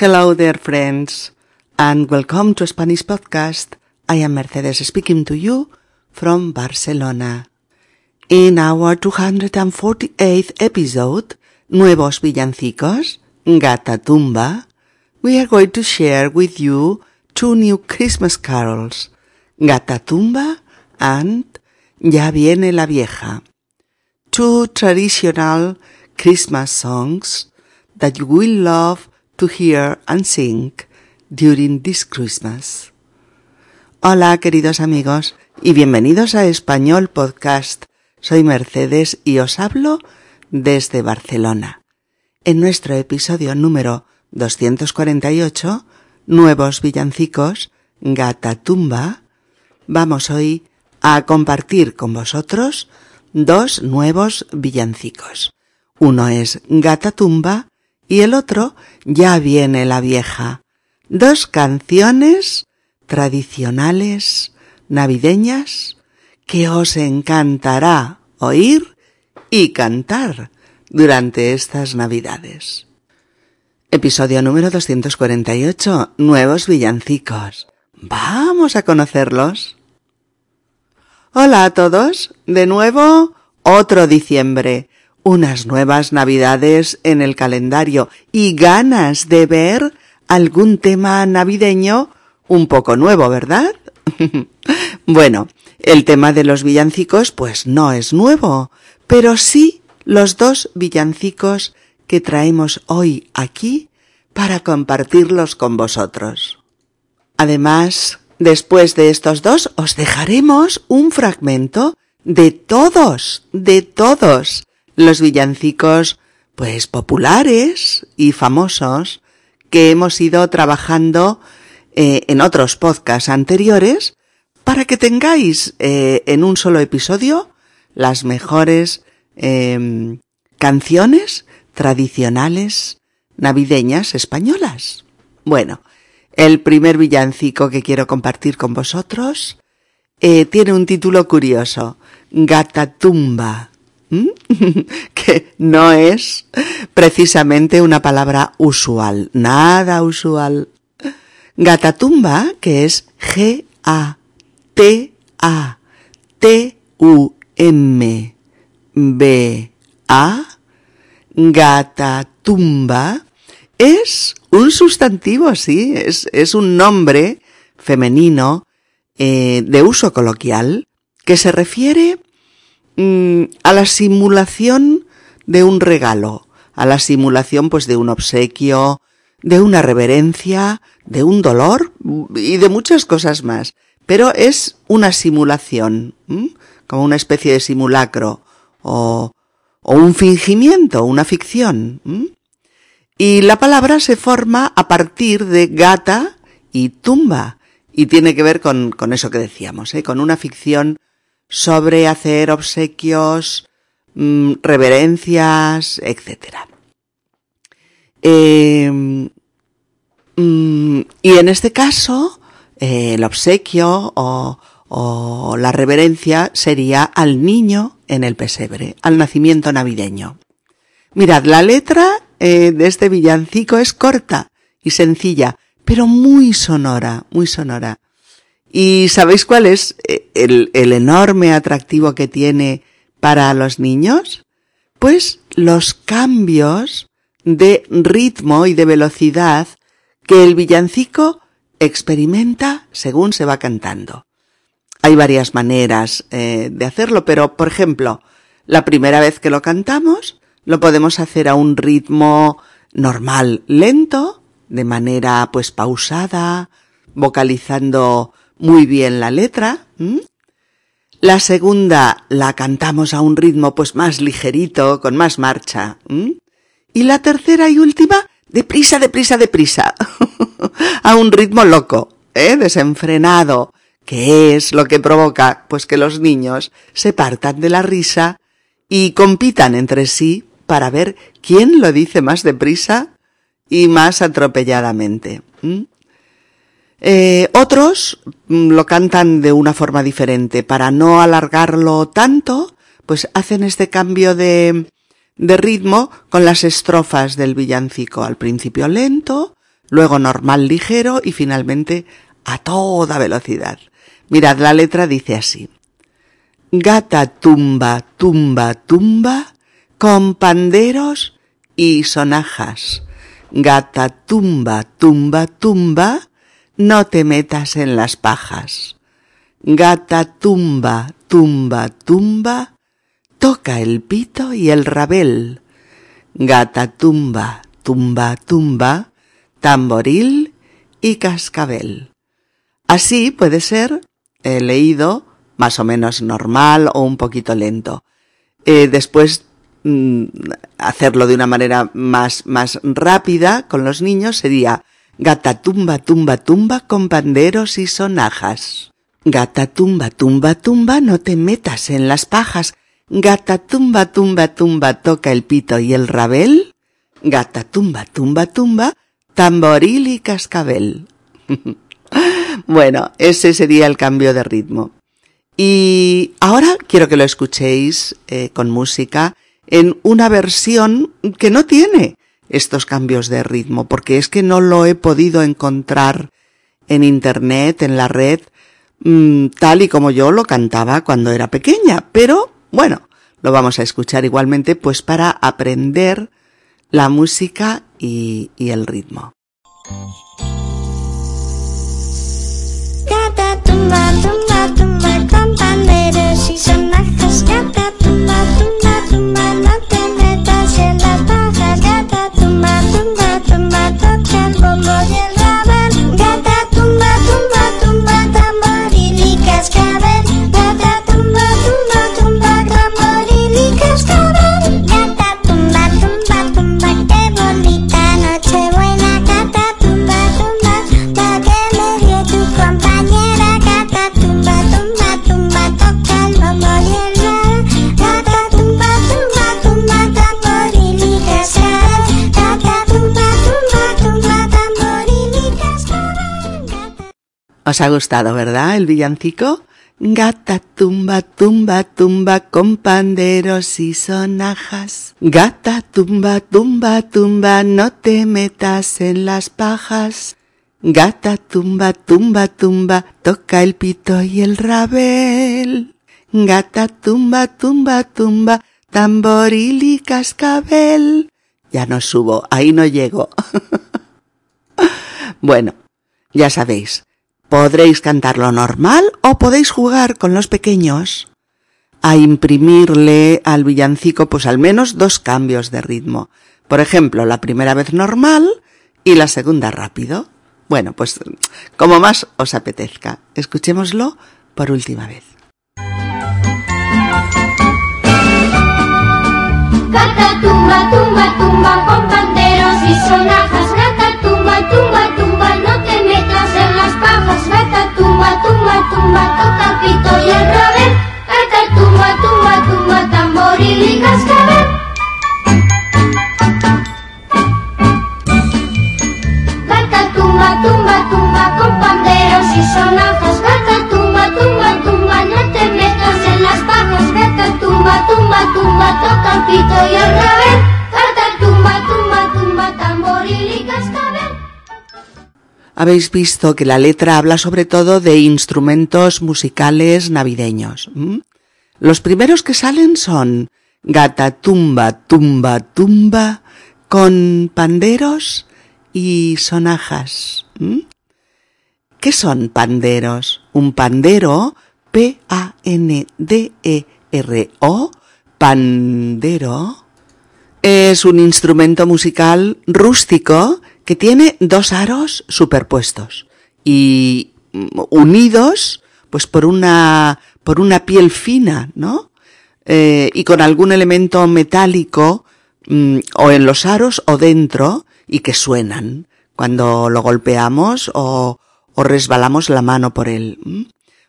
Hello there, friends, and welcome to Spanish Podcast. I am Mercedes speaking to you from Barcelona. In our 248th episode, Nuevos Villancicos, Gata Tumba, we are going to share with you two new Christmas carols, Gata Tumba and Ya viene la vieja. Two traditional Christmas songs that you will love to hear and sing during this Christmas. Hola queridos amigos y bienvenidos a Español Podcast. Soy Mercedes y os hablo desde Barcelona. En nuestro episodio número 248, Nuevos Villancicos, Gata Tumba, vamos hoy a compartir con vosotros dos nuevos villancicos. Uno es Gata Tumba y el otro Ya viene la vieja. Dos canciones tradicionales navideñas que os encantará oír y cantar durante estas navidades. Episodio número 248. Nuevos villancicos. Vamos a conocerlos. Hola a todos. De nuevo, otro diciembre. Unas nuevas navidades en el calendario y ganas de ver algún tema navideño un poco nuevo, ¿verdad? bueno, el tema de los villancicos pues no es nuevo, pero sí los dos villancicos que traemos hoy aquí para compartirlos con vosotros. Además, Después de estos dos os dejaremos un fragmento de todos, de todos los villancicos, pues populares y famosos que hemos ido trabajando eh, en otros podcasts anteriores para que tengáis eh, en un solo episodio las mejores em, canciones tradicionales navideñas españolas. Bueno, el primer villancico que quiero compartir con vosotros eh, tiene un título curioso, Gatatumba, que no es precisamente una palabra usual, nada usual. Gatatumba, que es G-A-T-A-T-U-M-B-A, Gatatumba, es un sustantivo, sí, es, es un nombre femenino eh, de uso coloquial que se refiere mm, a la simulación de un regalo, a la simulación pues de un obsequio, de una reverencia, de un dolor y de muchas cosas más. Pero es una simulación, como una especie de simulacro o, un fingimiento, una ficción. Y la palabra se forma a partir de gata y tumba. Y tiene que ver con, con eso que decíamos, ¿eh? con una ficción sobre hacer obsequios, mm, reverencias, etc. Em, mm, y en este caso, eh, el obsequio o, la reverencia sería al niño en el pesebre, al nacimiento navideño. Mirad, la letra eh, de este villancico es corta y sencilla, pero muy sonora, muy sonora. ¿Y sabéis cuál es eh, el, enorme atractivo que tiene para los niños? Pues los cambios de ritmo y de velocidad que el villancico experimenta según se va cantando. Hay varias maneras eh, de hacerlo, pero por ejemplo, la primera vez que lo cantamos, lo podemos hacer a un ritmo normal, lento, de manera pues pausada, vocalizando muy bien la letra. La segunda la cantamos a un ritmo pues más ligerito, con más marcha. Y la tercera y última, deprisa, deprisa, deprisa, a un ritmo loco, ¿eh? desenfrenado, que es lo que provoca pues que los niños se partan de la risa y compitan entre sí para ver quién lo dice más deprisa y más atropelladamente. Eh, otros mm, lo cantan de una forma diferente. Para no alargarlo tanto, pues hacen este cambio de, de ritmo con las estrofas del villancico. Al principio lento, luego normal ligero y finalmente a toda velocidad. Mirad, la letra dice así. Gata tumba, tumba, tumba, con panderos y sonajas. Gata tumba, tumba, tumba, no te metas en las pajas. Gata tumba, tumba, tumba, toca el pito y el rabel. Gata tumba, tumba, tumba, tamboril y cascabel. Así puede ser leído más o menos normal o un poquito lento. Eh, después mm, hacerlo de una manera más, más rápida con los niños sería gata tumba tumba tumba con panderos y sonajas. Gata tumba tumba tumba no te metas en las pajas. Gata tumba tumba tumba toca el pito y el rabel. Gata tumba tumba tumba tamboril y cascabel. bueno, ese sería el cambio de ritmo. Y ahora quiero que lo escuchéis eh, con música en una versión que no tiene estos cambios de ritmo, porque es que no lo he podido encontrar en internet, en la red, mm, tal y como yo lo cantaba cuando era pequeña. Pero bueno, lo vamos a escuchar igualmente pues para aprender la música y, y el ritmo. ¿Os ha gustado, verdad, el villancico? Gata tumba, tumba, tumba con panderos y sonajas. Gata tumba, tumba, tumba, no te metas en las pajas. Gata tumba, tumba, tumba, toca el pito y el rabel. Gata tumba, tumba, tumba, tamboril y cascabel. Ya no subo, ahí no llego. bueno, ya sabéis, podréis cantarlo normal o podéis jugar con los pequeños a imprimirle al villancico pues al menos dos cambios de ritmo. Por ejemplo, la primera vez normal y la segunda rápido. Bueno, pues como más os apetezca. Escuchémoslo por última vez. Tumba, toca pito y el rabel. Gata tumba, tumba, tumba, tamboril y cascabel. Gata tumba, tumba, tumba con panderos y sonajas. Gata tumba, tumba, tumba, no te metas en las pajas. Gata tumba, tumba, tumba, toca pito y el rabel. Gata tumba, tumba, tumba, tamboril y cascabel. Habéis visto que la letra habla sobre todo de instrumentos musicales navideños. Los primeros que salen son gata tumba, tumba, tumba, con panderos y sonajas. ¿Qué son panderos? Un pandero, P-A-N-D-E-R-O, pandero, es un instrumento musical rústico que tiene dos aros superpuestos y mm, unidos pues por una por una piel fina, ¿no? Eh, y con algún elemento metálico mm, o en los aros o dentro y que suenan cuando lo golpeamos o, resbalamos la mano por él.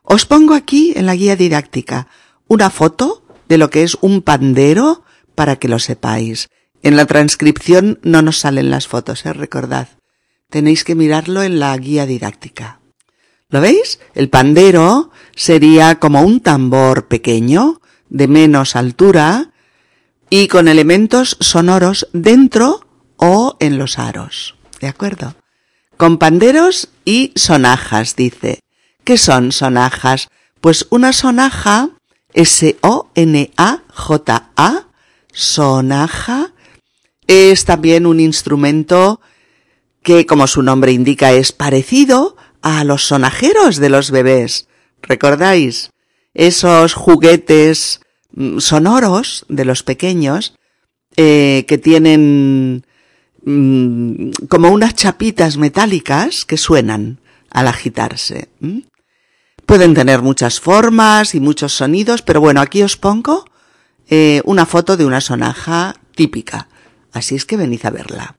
Os pongo aquí en la guía didáctica una foto de lo que es un pandero para que lo sepáis. En la transcripción no nos salen las fotos, ¿eh? recordad. Tenéis que mirarlo en la guía didáctica. ¿Lo veis? El pandero sería como un tambor pequeño, de menos altura, y con elementos sonoros dentro o en los aros. ¿De acuerdo? con panderos y sonajas, dice. ¿Qué son sonajas? Pues una sonaja, S-O-N-A-J-A, sonaja, es también un instrumento que, como su nombre indica, es parecido a los sonajeros de los bebés. ¿Recordáis? Esos juguetes mm, sonoros de los pequeños eh, que tienen mm, como unas chapitas metálicas que suenan al agitarse. Pueden tener muchas formas y muchos sonidos, pero bueno, aquí os pongo eh, una foto de una sonaja típica. Así es que venid a verla.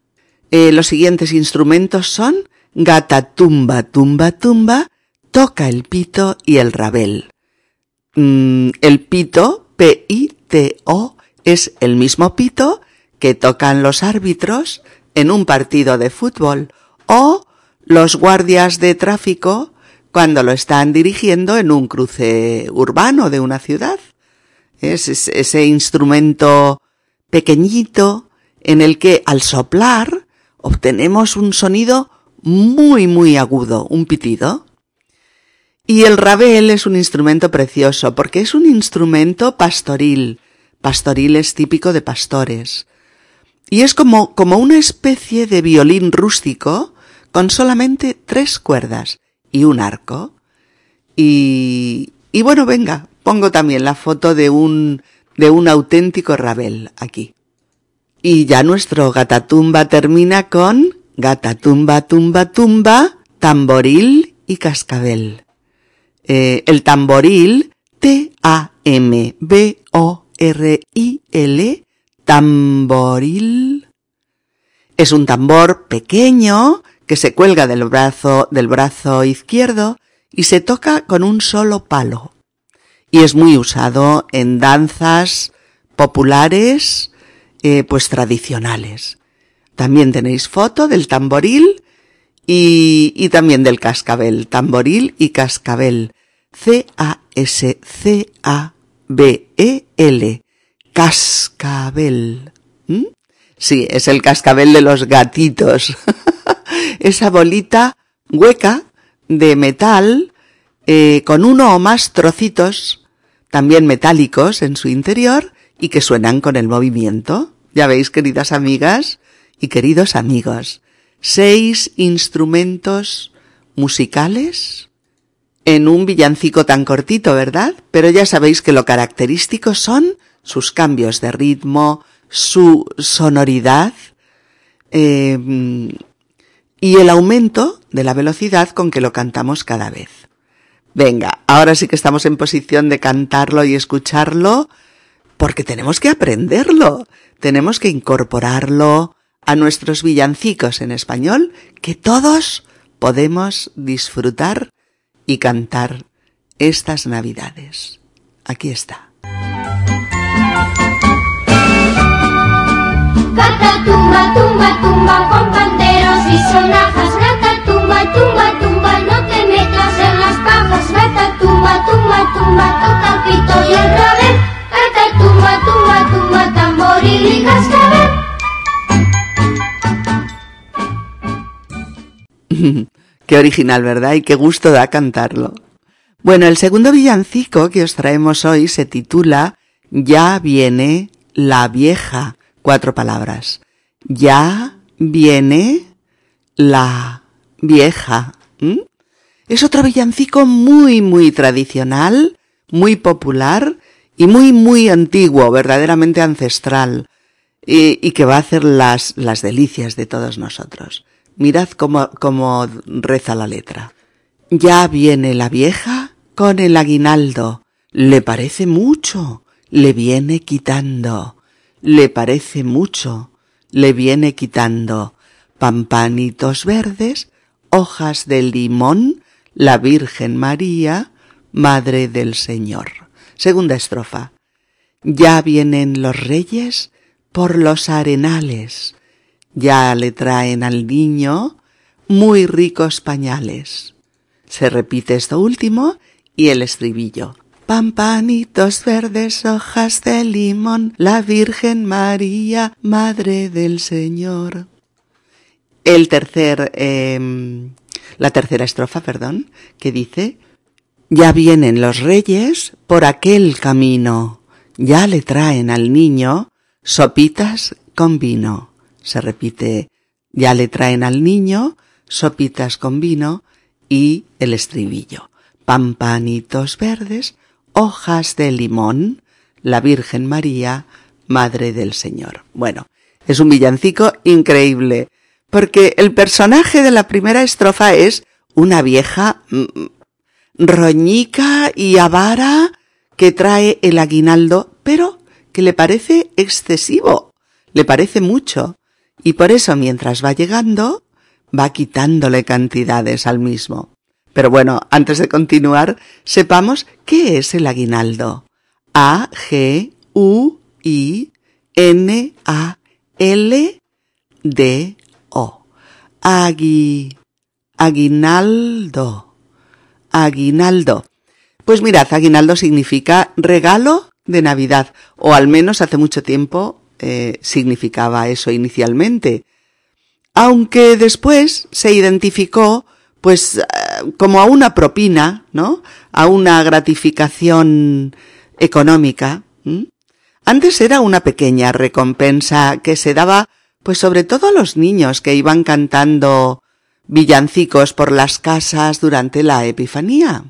Eh, los siguientes instrumentos son gata tumba tumba tumba, toca el pito y el rabel. Mm, el pito, P-I-T-O, es el mismo pito que tocan los árbitros en un partido de fútbol o los guardias de tráfico cuando lo están dirigiendo en un cruce urbano de una ciudad. Es ese instrumento pequeñito en el que al soplar obtenemos un sonido muy muy agudo, un pitido. Y el rabel es un instrumento precioso porque es un instrumento pastoril. Pastoril es típico de pastores. Y es como, como una especie de violín rústico con solamente tres cuerdas y un arco. Y, y bueno, venga, pongo también la foto de un, de un auténtico rabel aquí. Y ya nuestro gatatumba termina con gatatumba, tumba, tumba, tamboril y cascabel. Eh, el tamboril, T-A-M-B-O-R-I-L, tamboril, es un tambor pequeño que se cuelga del brazo, del brazo izquierdo y se toca con un solo palo. Y es muy usado en danzas populares, eh, pues tradicionales. También tenéis foto del tamboril y, y también del cascabel. Tamboril y cascabel. C-A-S-C-A-B-E-L. Cascabel. ¿Mm? Sí, es el cascabel de los gatitos. Esa bolita hueca de metal eh, con uno o más trocitos también metálicos en su interior y que suenan con el movimiento. Ya veis, queridas amigas y queridos amigos, seis instrumentos musicales en un villancico tan cortito, ¿verdad? Pero ya sabéis que lo característico son sus cambios de ritmo, su sonoridad eh, y el aumento de la velocidad con que lo cantamos cada vez. Venga, ahora sí que estamos en posición de cantarlo y escucharlo porque tenemos que aprenderlo, tenemos que incorporarlo a nuestros villancicos en español que todos podemos disfrutar y cantar estas navidades. Aquí está. Gata tumba, tumba, tumba con panderos y sonajas. Gata tumba, tumba, tumba, no te metas en las pajas. Gata tumba, tumba, tumba, toca el pito y el rabel. qué original, ¿verdad? Y qué gusto da cantarlo. Bueno, el segundo villancico que os traemos hoy se titula Ya viene la vieja. Cuatro palabras. Ya viene la vieja. Es otro villancico muy, muy tradicional, muy popular y muy, muy antiguo, verdaderamente ancestral, y, que va a hacer las, las delicias de todos nosotros. Mirad cómo, cómo reza la letra. Ya viene la vieja con el aguinaldo. Le parece mucho, le viene quitando. Le parece mucho, le viene quitando. Pampanitos verdes, hojas de limón, la Virgen María, Madre del Señor. Segunda estrofa. Ya vienen los reyes por los arenales, ya le traen al niño muy ricos pañales. Se repite esto último y el estribillo. Pampanitos verdes, hojas de limón, la Virgen María, Madre del Señor. el tercer, eh, la tercera estrofa, perdón, que dice, ya vienen los reyes por aquel camino, ya le traen al niño sopitas con vino. Se repite, ya le traen al niño sopitas con vino y el estribillo. Pampanitos verdes, hojas de limón, la Virgen María, Madre del Señor. Bueno, es un villancico increíble, porque el personaje de la primera estrofa es una vieja mm, roñica y avara que trae el aguinaldo, pero que le parece excesivo, le parece mucho, y por eso mientras va llegando, va quitándole cantidades al mismo. Pero bueno, antes de continuar, sepamos qué es el aguinaldo. A, G, U, I, N, A, L, D, O. Agui, aguinaldo. Aguinaldo. Pues mirad, aguinaldo significa regalo de Navidad, o al menos hace mucho tiempo eh, significaba eso inicialmente. Aunque después se identificó pues eh, como a una propina, ¿no? A una gratificación económica. Antes era una pequeña recompensa que se daba pues sobre todo a los niños que iban cantando villancicos por las casas durante la Epifanía.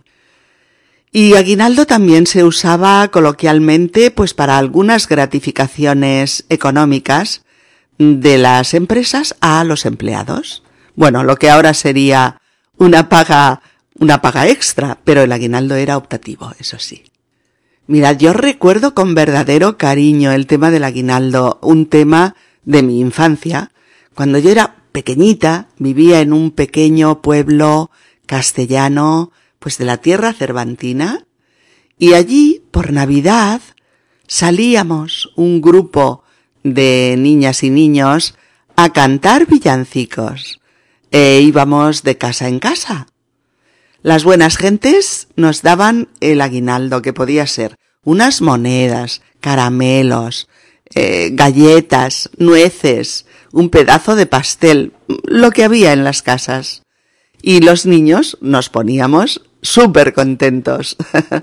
Y aguinaldo también se usaba coloquialmente pues para algunas gratificaciones económicas de las empresas a los empleados. Bueno, lo que ahora sería una paga, una paga extra, pero el aguinaldo era optativo, eso sí. Mirad, yo recuerdo con verdadero cariño el tema del aguinaldo, un tema de mi infancia. Cuando yo era pequeñita, vivía en un pequeño pueblo castellano, pues de la tierra cervantina, y allí, por Navidad, salíamos un grupo de niñas y niños a cantar villancicos, e íbamos de casa en casa. Las buenas gentes nos daban el aguinaldo, que podía ser unas monedas, caramelos, eh, galletas, nueces, un pedazo de pastel, lo que había en las casas. Y los niños nos poníamos súper contentos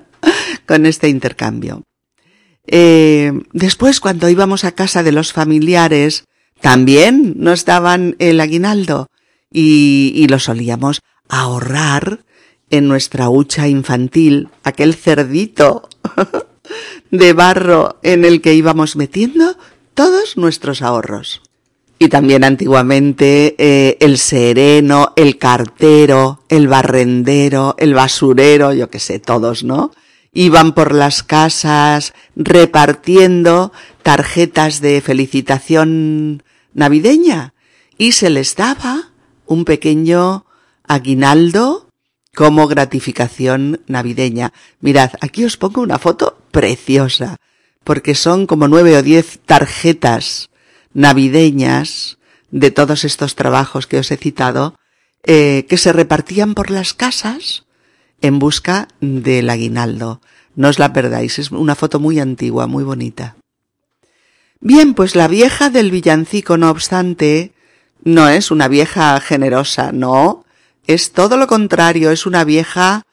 con este intercambio. Eh, después, cuando íbamos a casa de los familiares, también nos daban el aguinaldo y, y lo solíamos ahorrar en nuestra hucha infantil, aquel cerdito de barro en el que íbamos metiendo todos nuestros ahorros. Y también antiguamente eh, el sereno, el cartero, el barrendero, el basurero, yo que sé, todos, ¿no? Iban por las casas repartiendo tarjetas de felicitación navideña y se les daba un pequeño aguinaldo como gratificación navideña. Mirad, aquí os pongo una foto preciosa, porque son como nueve o diez tarjetas navideñas de todos estos trabajos que os he citado, eh, que se repartían por las casas en busca del aguinaldo. No os la perdáis, es una foto muy antigua, muy bonita. Bien, pues la vieja del villancico, no obstante, no es una vieja generosa, no, es todo lo contrario, es una vieja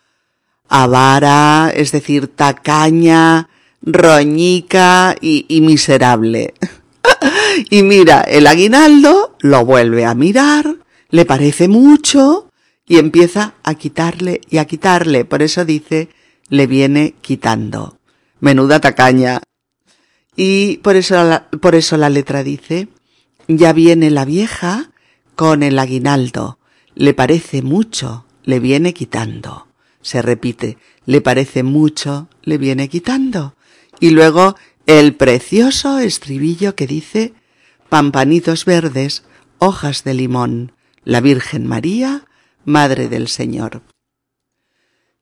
avara, es decir, tacaña, roñica y, miserable. y mira, el aguinaldo lo vuelve a mirar, le parece mucho y empieza a quitarle y a quitarle. Por eso dice, le viene quitando. Menuda tacaña. Y por eso por eso la letra dice, ya viene la vieja con el aguinaldo. Le parece mucho, le viene quitando. Se repite, le parece mucho, le viene quitando. Y luego el precioso estribillo que dice Pampanitos verdes, hojas de limón, la Virgen María, Madre del Señor.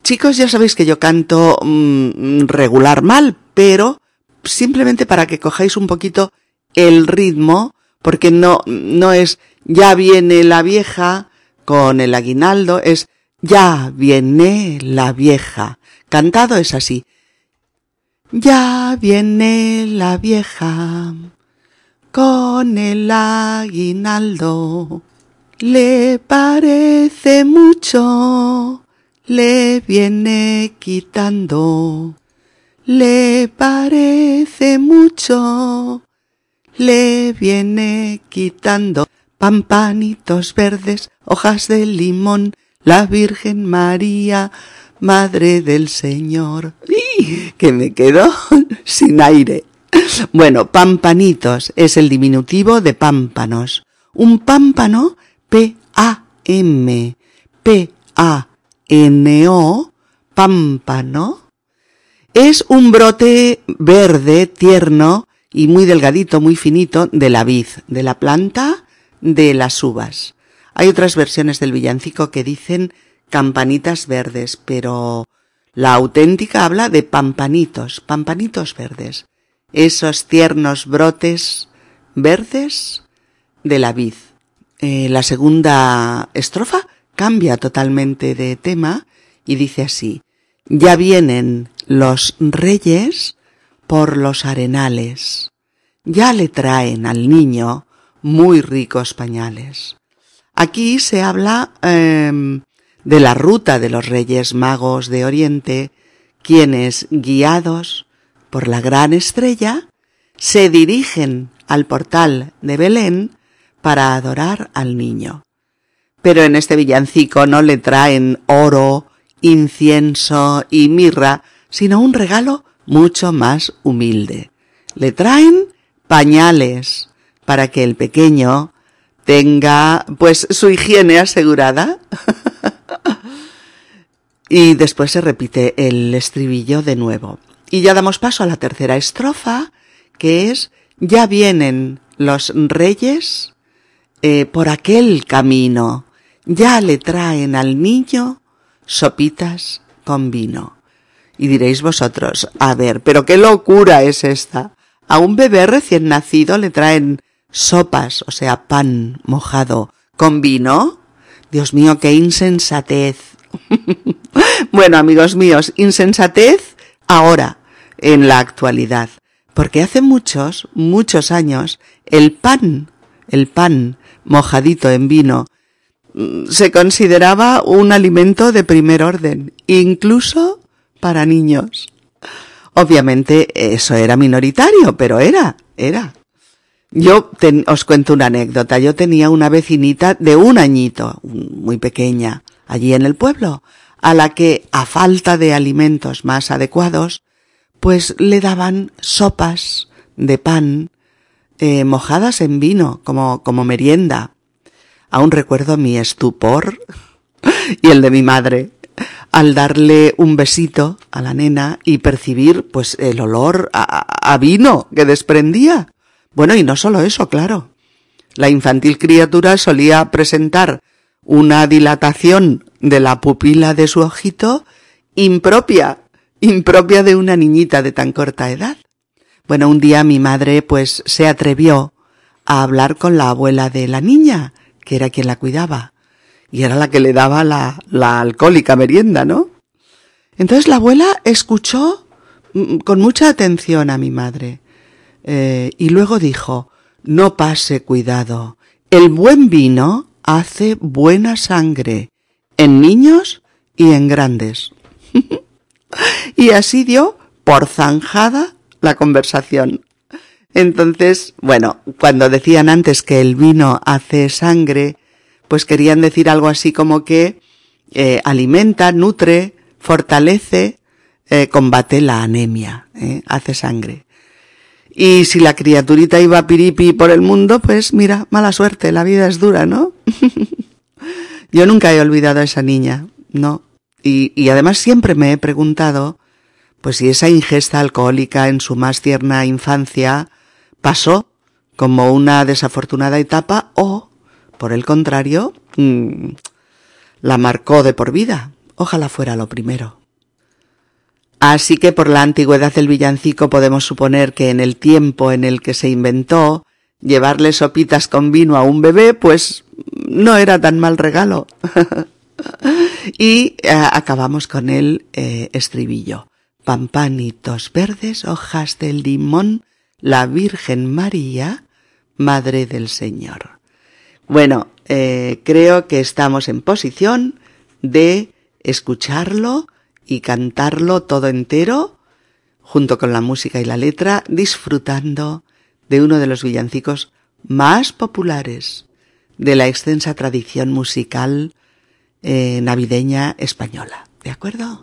Chicos, ya sabéis que yo canto mmm, regular mal, pero simplemente para que cojáis un poquito el ritmo, porque no, no es ya viene la vieja con el aguinaldo, es ya viene la vieja. Cantado es así. Ya viene la vieja con el aguinaldo. le parece mucho, le viene quitando. Le parece mucho, le viene quitando. Pampanitos verdes, hojas de limón, la Virgen María, Madre del Señor. ¡Y! Que me quedo sin aire. Bueno, pampanitos es el diminutivo de pámpanos. Un pámpano, P-A-M, P-A-N-O, pámpano, es un brote verde, tierno y muy delgadito, muy finito de la vid, de la planta de las uvas. Hay otras versiones del villancico que dicen campanitas verdes, pero la auténtica habla de pampanitos, pampanitos verdes. Esos tiernos brotes verdes de la vid. Eh, la segunda estrofa cambia totalmente de tema y dice así, ya vienen los reyes por los arenales, ya le traen al niño muy ricos pañales. Aquí se habla em, de la ruta de los reyes magos de Oriente, quienes, guiados por la gran estrella, se dirigen al portal de Belén para adorar al niño. Pero en este villancico no le traen oro, incienso y mirra, sino un regalo mucho más humilde. Le traen pañales para que el pequeño tenga pues su higiene asegurada. y después se repite el estribillo de nuevo. Y ya damos paso a la tercera estrofa, que es ya vienen los reyes eh, por aquel camino, ya le traen al niño sopitas con vino. Y diréis vosotros, a ver, pero qué locura es esta. A un bebé recién nacido le traen sopas, o sea, pan mojado, con vino. Dios mío, qué insensatez. bueno, amigos míos, insensatez ahora, en la actualidad. Porque hace muchos, muchos años, el pan, el pan mojadito en vino, se consideraba un alimento de primer orden, incluso para niños. Obviamente eso era minoritario, pero era, era. Yo os cuento una anécdota. Yo tenía una vecinita de un añito, muy pequeña, allí en el pueblo, a la que, a falta de alimentos más adecuados, pues le daban sopas de pan eh, mojadas en vino, como, como merienda. Aún recuerdo mi estupor y el de mi madre al darle un besito a la nena y percibir pues el olor a, vino que desprendía. Bueno, y no solo eso, claro. La infantil criatura solía presentar una dilatación de la pupila de su ojito impropia, impropia de una niñita de tan corta edad. Bueno, un día mi madre pues se atrevió a hablar con la abuela de la niña que era quien la cuidaba, y era la que le daba la, la alcohólica merienda, ¿no? Entonces la abuela escuchó mm, con mucha atención a mi madre, eh, y luego dijo, no pase cuidado, el buen vino hace buena sangre, en niños y en grandes. y así dio por zanjada la conversación. Entonces, bueno, cuando decían antes que el vino hace sangre, pues querían decir algo así como que eh, alimenta, nutre, fortalece, eh, combate la anemia, hace sangre. Y si la criaturita iba piripi por el mundo, pues mira, mala suerte, la vida es dura, ¿no? Yo nunca he olvidado a esa niña, ¿no? Y, además siempre me he preguntado, pues si esa ingesta alcohólica en su más tierna infancia pasó como una desafortunada etapa o, por el contrario, mm, la marcó de por vida. Ojalá fuera lo primero. Así que por la antigüedad del villancico podemos suponer que en el tiempo en el que se inventó, llevarle sopitas con vino a un bebé, pues no era tan mal regalo. y eh, acabamos con el eh, estribillo. Pampanitos verdes, hojas de limón, la Virgen María, Madre del Señor. Bueno, eh, creo que estamos en posición de escucharlo y cantarlo todo entero, junto con la música y la letra, disfrutando de uno de los villancicos más populares de la extensa tradición musical eh, navideña española. ¿De acuerdo?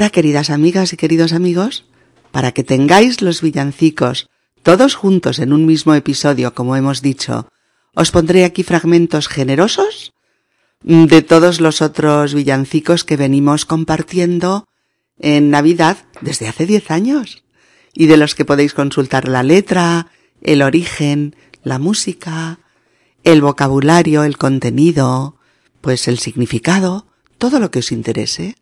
Ahora, queridas amigas y queridos amigos, para que tengáis los villancicos todos juntos en un mismo episodio, como hemos dicho, os pondré aquí fragmentos generosos de todos los otros villancicos que venimos compartiendo en Navidad desde hace 10 años y de los que podéis consultar la letra, el origen, la música, el vocabulario, el contenido, pues el significado, todo lo que os interese.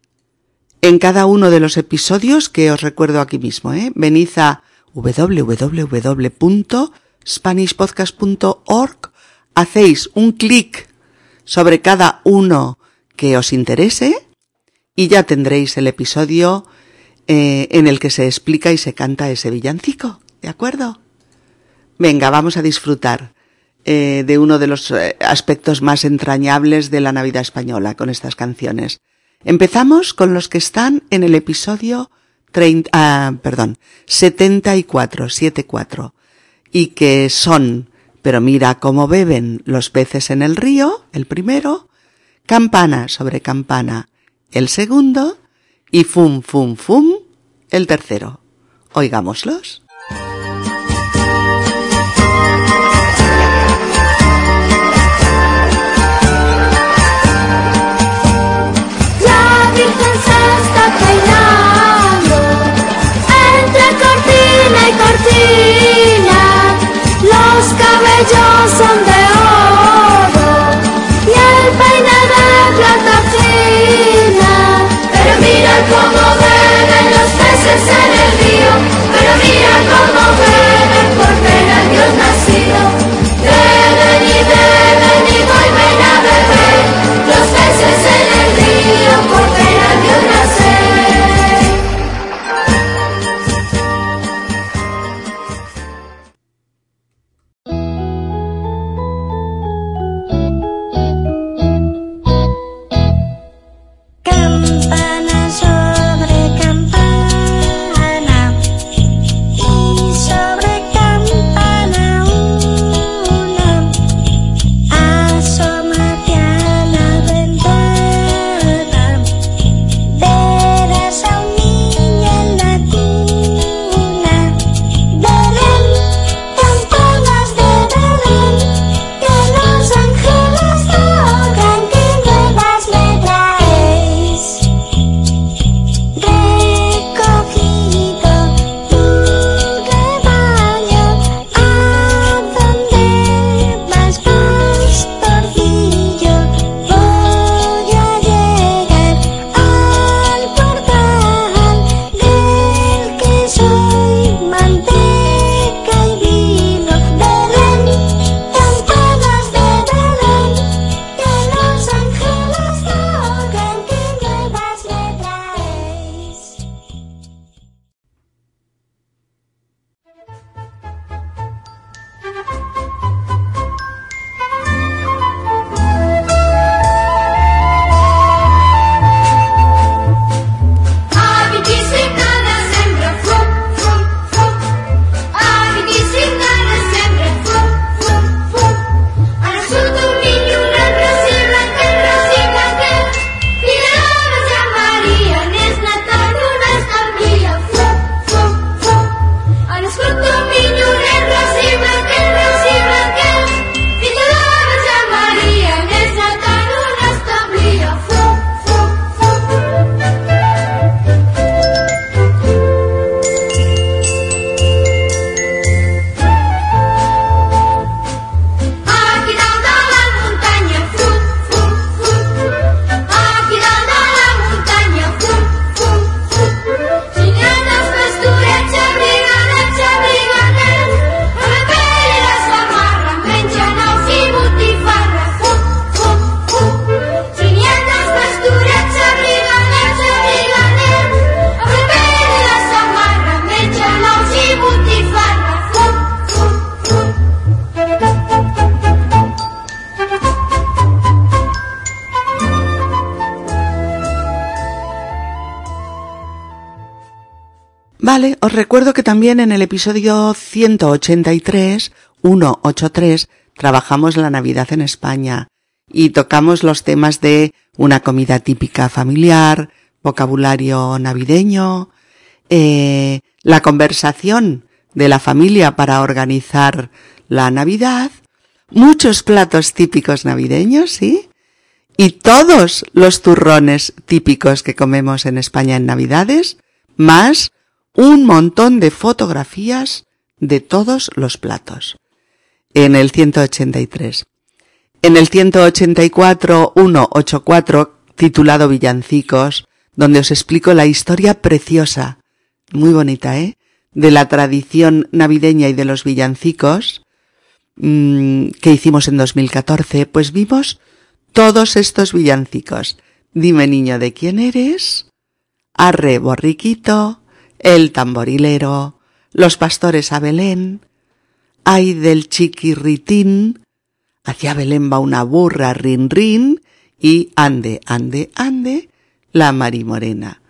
En cada uno de los episodios que os recuerdo aquí mismo, ¿eh? venid a www.spanishpodcast.org, hacéis un clic sobre cada uno que os interese y ya tendréis el episodio eh, en el que se explica y se canta ese villancico, ¿de acuerdo? Venga, vamos a disfrutar eh, de uno de los eh, aspectos más entrañables de la Navidad española con estas canciones. Empezamos con los que están en el episodio 30, ah, perdón, 74, 74, y que son, pero mira cómo beben los peces en el río, el primero, campana sobre campana, el segundo, y fum, fum, fum, el tercero. Oigámoslos. Cortina. Los cabellos son de oro y el peine de plata fina. Pero mira cómo recuerdo que también en el episodio 183, 183, trabajamos la Navidad en España y tocamos los temas de una comida típica familiar, vocabulario navideño, eh, la conversación de la familia para organizar la Navidad, muchos platos típicos navideños, ¿sí? Y todos los turrones típicos que comemos en España en Navidades, más un montón de fotografías de todos los platos. En el 183. En el 184, 184, titulado Villancicos, donde os explico la historia preciosa, muy bonita, ¿eh? De la tradición navideña y de los villancicos, mmm, que hicimos en 2014, pues vimos todos estos villancicos. Dime niño de quién eres, arre borriquito, el tamborilero, los pastores a Belén, ay del chiquirritín, hacia Belén va una burra rin rin y ande, ande, ande, la marimorena.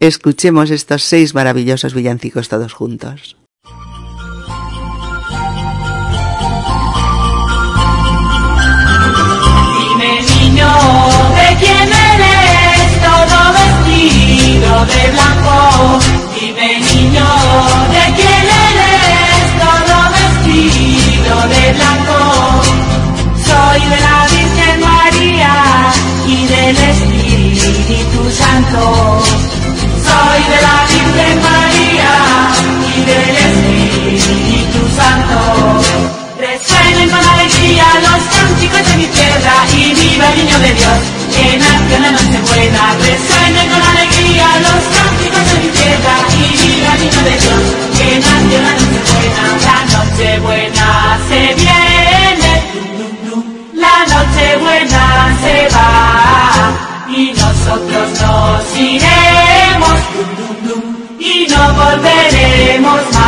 Escuchemos estos seis maravillosos villancicos todos juntos. Dime niño, ¿de quién eres? Todo vestido de blanco. Niño, ¿de quién eres? Todo vestido de blanco. Soy de la Virgen María y del Espíritu Santo. Soy de la Virgen María y del Espíritu Santo. Resuenen con alegría los cánticos de mi tierra y viva el niño de Dios que nació en la noche buena. Resuenen con alegría los cánticos de mi tierra y de Dios que nació la noche buena. La noche buena se viene, la noche buena se va y nosotros nos iremos y no volveremos más.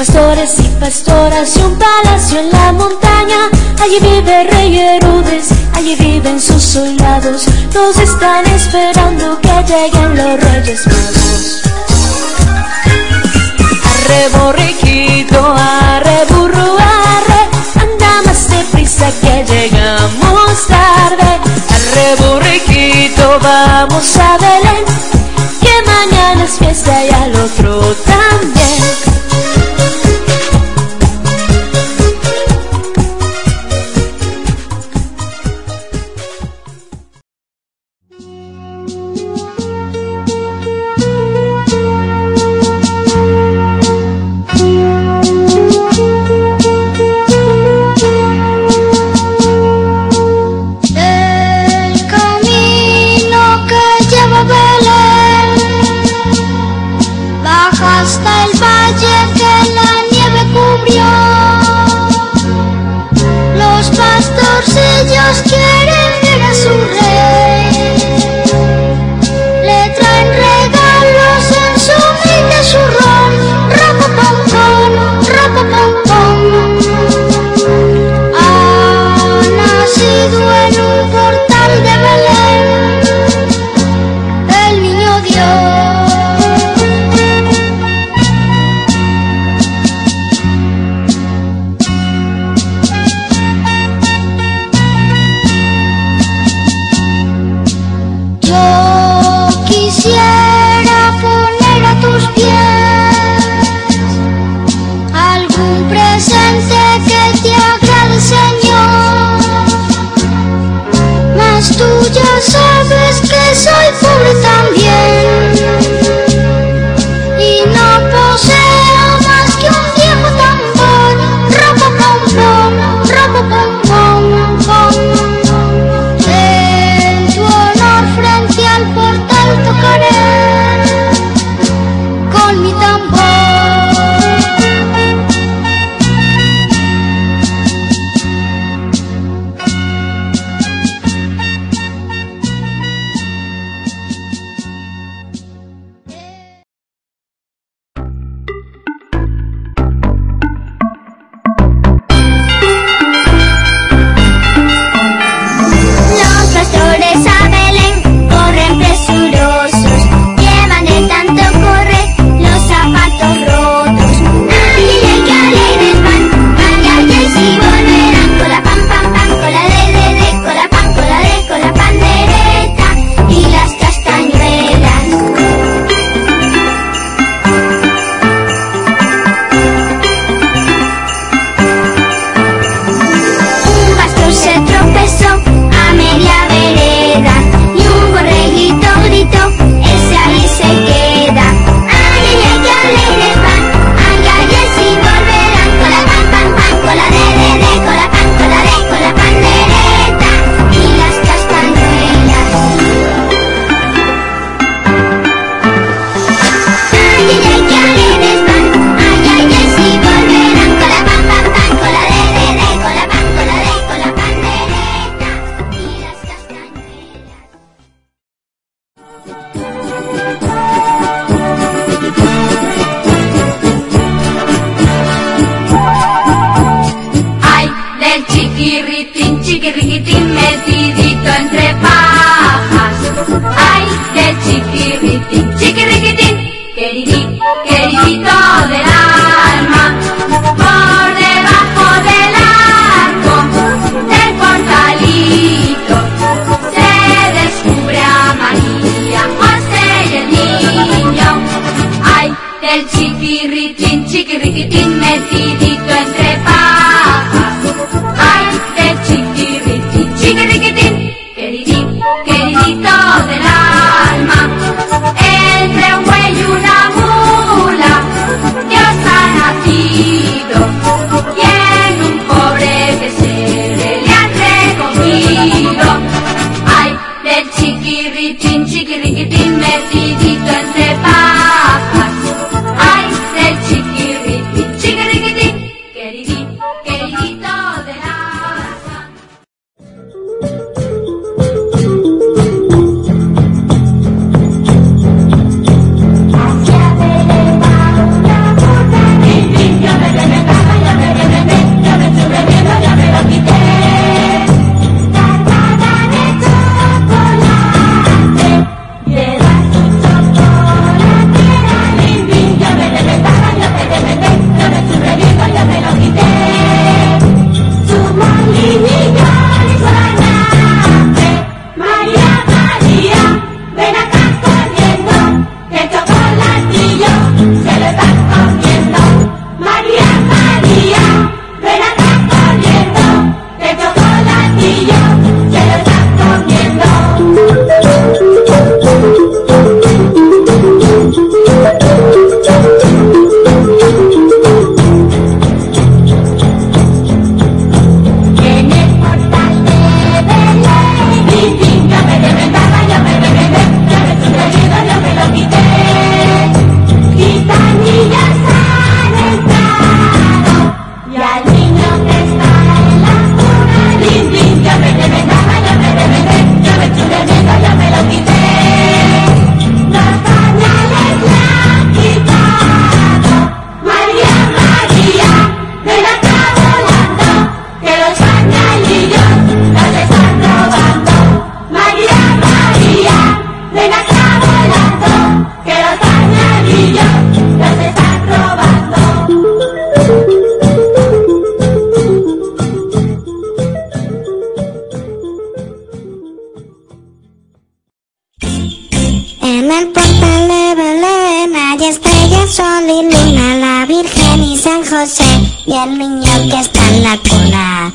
Pastores y pastoras y un palacio en la montaña. Allí vive Rey Herodes, allí viven sus soldados, todos están esperando que lleguen los Reyes Magos. Arre borriquito, arre burro, arre, anda más deprisa que llegamos tarde. Arre borriquito, vamos a Belén, que mañana es fiesta y al otro también. lampu sol y luna, la Virgen y San José y el niño que está en la cuna.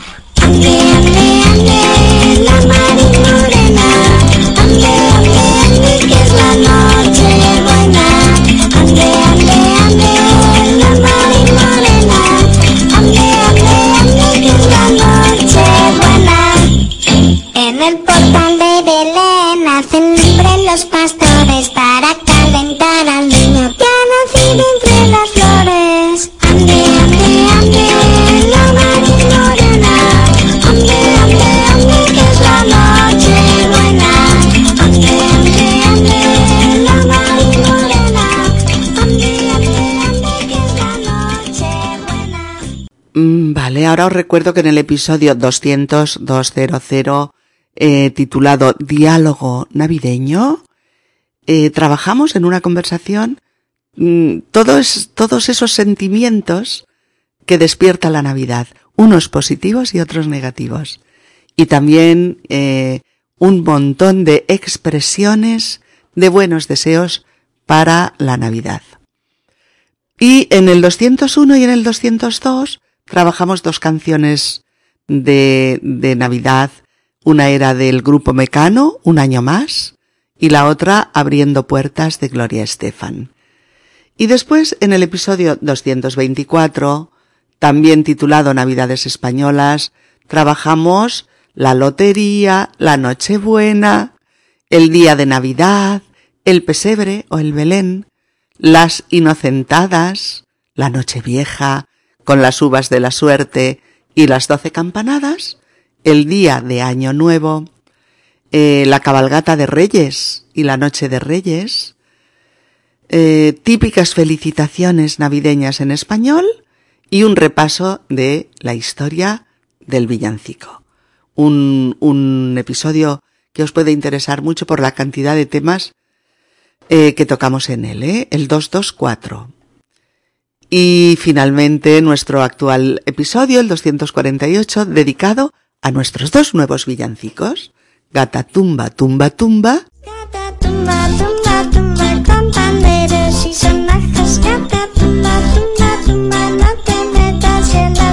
Ahora os recuerdo que en el episodio 200, 200, eh, titulado Diálogo Navideño, eh, trabajamos en una conversación mm, todos, todos esos sentimientos que despierta la Navidad, unos positivos y otros negativos. Y también eh, un montón de expresiones de buenos deseos para la Navidad. Y en el 201 y en el 202 trabajamos dos canciones de, de Navidad. Una era del grupo Mecano, Un año más, y la otra Abriendo puertas de Gloria Estefan. Y después, en el episodio 224, también titulado Navidades Españolas, trabajamos la lotería, la Nochebuena, el día de Navidad, el pesebre o el Belén, las inocentadas, la Nochevieja, con las uvas de la suerte y las doce campanadas, el día de Año Nuevo, eh, la cabalgata de Reyes y la Noche de Reyes, eh, típicas felicitaciones navideñas en español y un repaso de la historia del villancico. Un, un episodio que os puede interesar mucho por la cantidad de temas eh, que tocamos en él, ¿eh? el 224. Y finalmente nuestro actual episodio, el 248, dedicado a nuestros dos nuevos villancicos, Gata Tumba Tumba Tumba Gata tumba, tumba, tumba con panderos y sonajas. Gata tumba, tumba, tumba, no te metas en las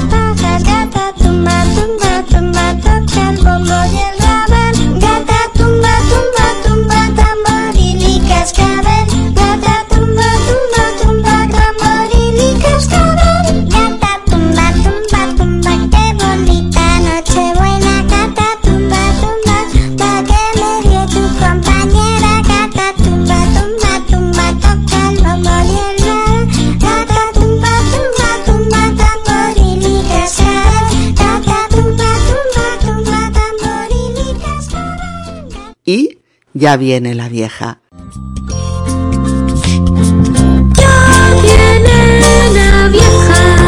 Ya viene la vieja. Ya viene la vieja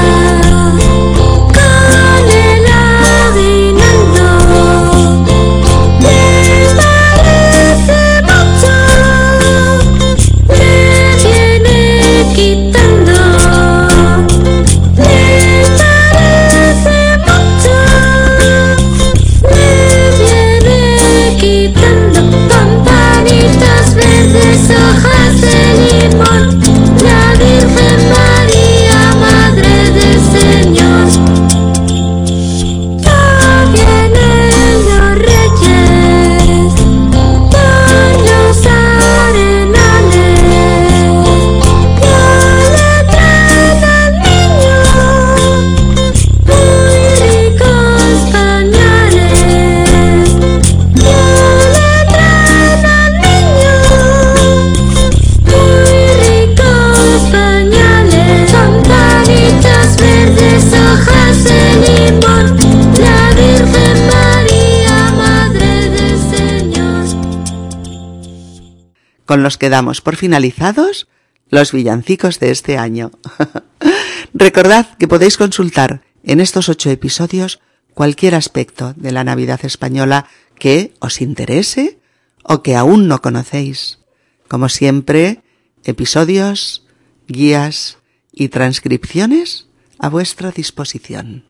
Con los que damos por finalizados los villancicos de este año. Recordad que podéis consultar en estos ocho episodios cualquier aspecto de la Navidad española que os interese o que aún no conocéis. Como siempre, episodios, guías y transcripciones a vuestra disposición.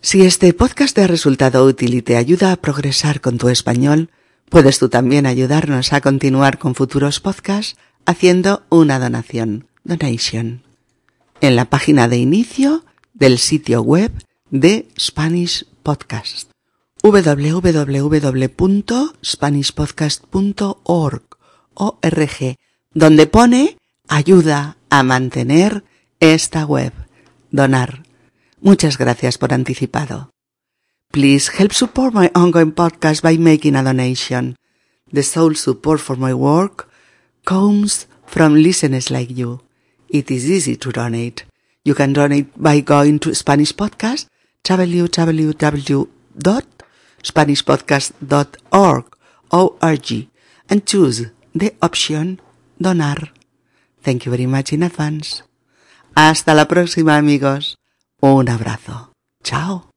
Si este podcast te ha resultado útil y te ayuda a progresar con tu español, puedes tú también ayudarnos a continuar con futuros podcasts haciendo una donación, donation. En la página de inicio del sitio web de Spanish Podcast www.spanishpodcast.org org, donde pone ayuda a mantener esta web. Donar. Muchas gracias por anticipado. Please help support my ongoing podcast by making a donation. The sole support for my work comes from listeners like you. It is easy to donate. You can donate by going to Spanish Podcast, www.spanishpodcast.org, O-R-G, and choose the option Donar. Thank you very much in advance. Hasta la próxima amigos. Un abrazo. Chao.